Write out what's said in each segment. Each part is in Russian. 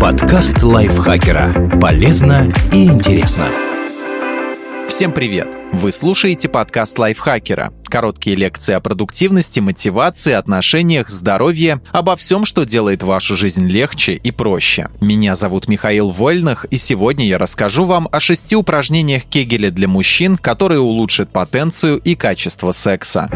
Подкаст лайфхакера. Полезно и интересно. Всем привет! Вы слушаете подкаст лайфхакера. Короткие лекции о продуктивности, мотивации, отношениях, здоровье, обо всем, что делает вашу жизнь легче и проще. Меня зовут Михаил Вольных, и сегодня я расскажу вам о шести упражнениях Кегеля для мужчин, которые улучшат потенцию и качество секса.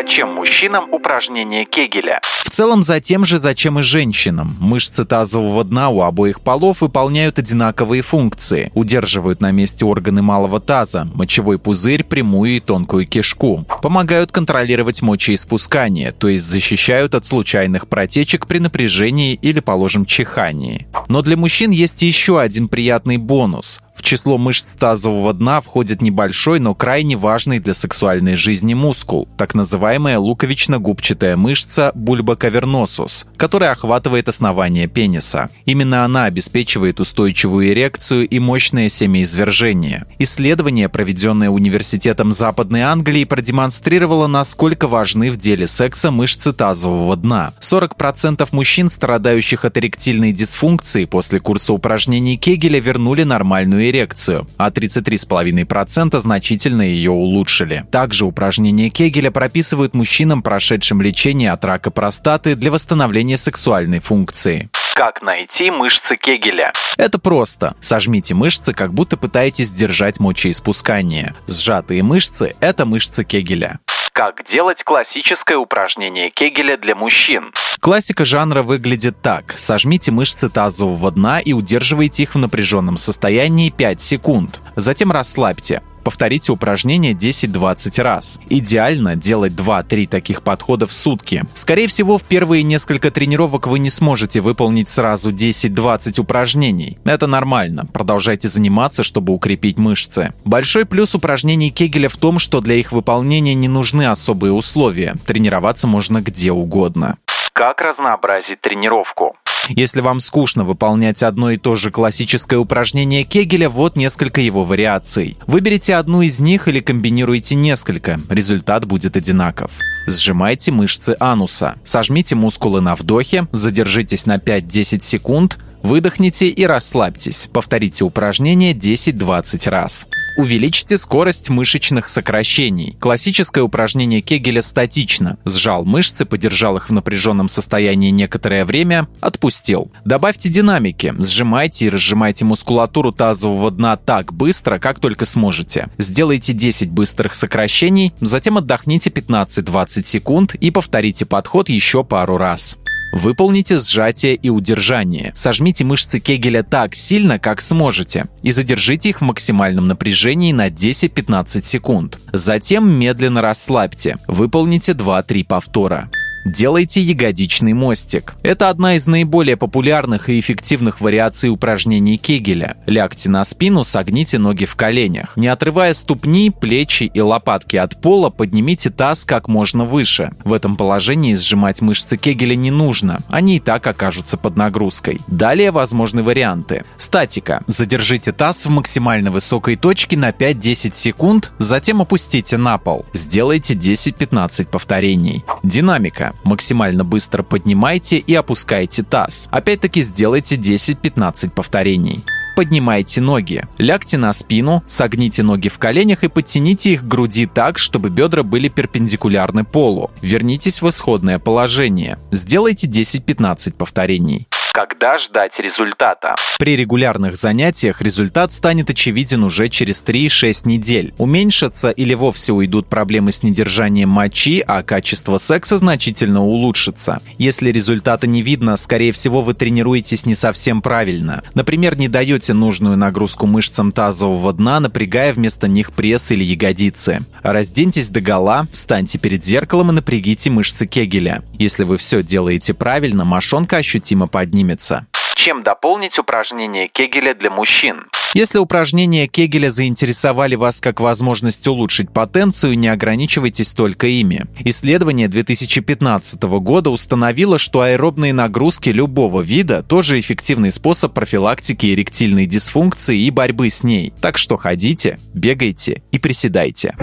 Зачем мужчинам упражнение Кегеля? В целом за тем же, зачем и женщинам. Мышцы тазового дна у обоих полов выполняют одинаковые функции. Удерживают на месте органы малого таза, мочевой пузырь, прямую и тонкую кишку. Помогают контролировать мочеиспускание, то есть защищают от случайных протечек при напряжении или, положим, чихании. Но для мужчин есть еще один приятный бонус. В число мышц тазового дна входит небольшой, но крайне важный для сексуальной жизни мускул, так называемая луковично-губчатая мышца бульбокаверносус, которая охватывает основание пениса. Именно она обеспечивает устойчивую эрекцию и мощное семяизвержение. Исследование, проведенное Университетом Западной Англии, продемонстрировало, насколько важны в деле секса мышцы тазового дна. 40% мужчин, страдающих от эректильной дисфункции после курса упражнений Кегеля, вернули нормальную эрекцию, а 33,5% значительно ее улучшили. Также упражнения Кегеля прописывают мужчинам, прошедшим лечение от рака простаты для восстановления сексуальной функции. Как найти мышцы Кегеля? Это просто. Сожмите мышцы, как будто пытаетесь сдержать мочеиспускание. Сжатые мышцы – это мышцы Кегеля. Как делать классическое упражнение Кегеля для мужчин? Классика жанра выглядит так. Сожмите мышцы тазового дна и удерживайте их в напряженном состоянии 5 секунд. Затем расслабьте. Повторите упражнение 10-20 раз. Идеально делать 2-3 таких подхода в сутки. Скорее всего, в первые несколько тренировок вы не сможете выполнить сразу 10-20 упражнений. Это нормально. Продолжайте заниматься, чтобы укрепить мышцы. Большой плюс упражнений Кегеля в том, что для их выполнения не нужны особые условия. Тренироваться можно где угодно. Как разнообразить тренировку? Если вам скучно выполнять одно и то же классическое упражнение Кегеля, вот несколько его вариаций. Выберите одну из них или комбинируйте несколько, результат будет одинаков. Сжимайте мышцы ануса. Сожмите мускулы на вдохе, задержитесь на 5-10 секунд, выдохните и расслабьтесь. Повторите упражнение 10-20 раз. Увеличьте скорость мышечных сокращений. Классическое упражнение Кегеля статично. Сжал мышцы, подержал их в напряженном состоянии некоторое время, отпустил. Добавьте динамики. Сжимайте и разжимайте мускулатуру тазового дна так быстро, как только сможете. Сделайте 10 быстрых сокращений, затем отдохните 15-20 секунд и повторите подход еще пару раз. Выполните сжатие и удержание. Сожмите мышцы Кегеля так сильно, как сможете, и задержите их в максимальном напряжении на 10-15 секунд. Затем медленно расслабьте. Выполните 2-3 повтора. Делайте ягодичный мостик. Это одна из наиболее популярных и эффективных вариаций упражнений Кегеля. Лягте на спину, согните ноги в коленях. Не отрывая ступни, плечи и лопатки от пола, поднимите таз как можно выше. В этом положении сжимать мышцы Кегеля не нужно, они и так окажутся под нагрузкой. Далее возможны варианты. Статика. Задержите таз в максимально высокой точке на 5-10 секунд, затем опустите на пол. Сделайте 10-15 повторений. Динамика. Максимально быстро поднимайте и опускайте таз. Опять-таки сделайте 10-15 повторений поднимайте ноги. Лягте на спину, согните ноги в коленях и подтяните их к груди так, чтобы бедра были перпендикулярны полу. Вернитесь в исходное положение. Сделайте 10-15 повторений. Когда ждать результата? При регулярных занятиях результат станет очевиден уже через 3-6 недель. Уменьшатся или вовсе уйдут проблемы с недержанием мочи, а качество секса значительно улучшится. Если результата не видно, скорее всего вы тренируетесь не совсем правильно. Например, не даете нужную нагрузку мышцам тазового дна, напрягая вместо них пресс или ягодицы. Разденьтесь до гола, встаньте перед зеркалом и напрягите мышцы Кегеля. Если вы все делаете правильно, мошонка ощутимо поднимется. Чем дополнить упражнения Кегеля для мужчин? Если упражнения Кегеля заинтересовали вас как возможность улучшить потенцию, не ограничивайтесь только ими. Исследование 2015 года установило, что аэробные нагрузки любого вида тоже эффективный способ профилактики эректильной дисфункции и борьбы с ней. Так что ходите, бегайте и приседайте.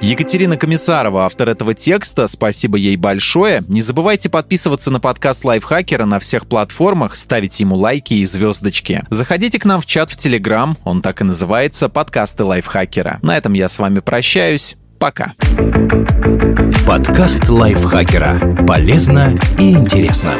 Екатерина Комиссарова, автор этого текста. Спасибо ей большое. Не забывайте подписываться на подкаст Лайфхакера на всех платформах, ставить ему лайки и звездочки. Заходите к нам в чат в Телеграм, он так и называется «Подкасты Лайфхакера». На этом я с вами прощаюсь. Пока. Подкаст Лайфхакера. Полезно и интересно.